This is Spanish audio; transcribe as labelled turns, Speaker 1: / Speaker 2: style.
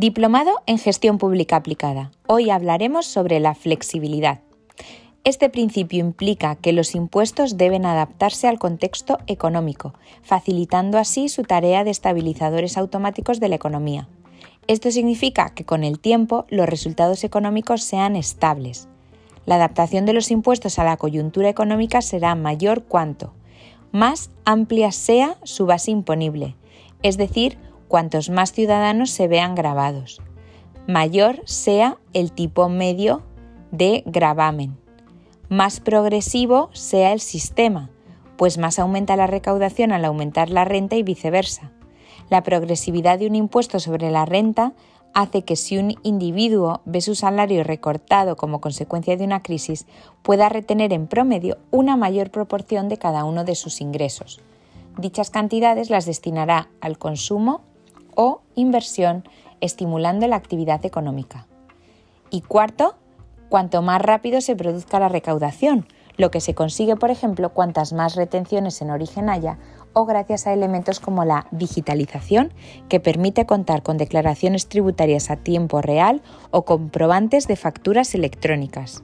Speaker 1: Diplomado en Gestión Pública Aplicada. Hoy hablaremos sobre la flexibilidad. Este principio implica que los impuestos deben adaptarse al contexto económico, facilitando así su tarea de estabilizadores automáticos de la economía. Esto significa que con el tiempo los resultados económicos sean estables. La adaptación de los impuestos a la coyuntura económica será mayor cuanto más amplia sea su base imponible, es decir, cuantos más ciudadanos se vean grabados. Mayor sea el tipo medio de gravamen más progresivo sea el sistema, pues más aumenta la recaudación al aumentar la renta y viceversa. La progresividad de un impuesto sobre la renta hace que si un individuo ve su salario recortado como consecuencia de una crisis, pueda retener en promedio una mayor proporción de cada uno de sus ingresos. Dichas cantidades las destinará al consumo o inversión, estimulando la actividad económica. Y cuarto, cuanto más rápido se produzca la recaudación, lo que se consigue, por ejemplo, cuantas más retenciones en origen haya o gracias a elementos como la digitalización, que permite contar con declaraciones tributarias a tiempo real o comprobantes de facturas electrónicas.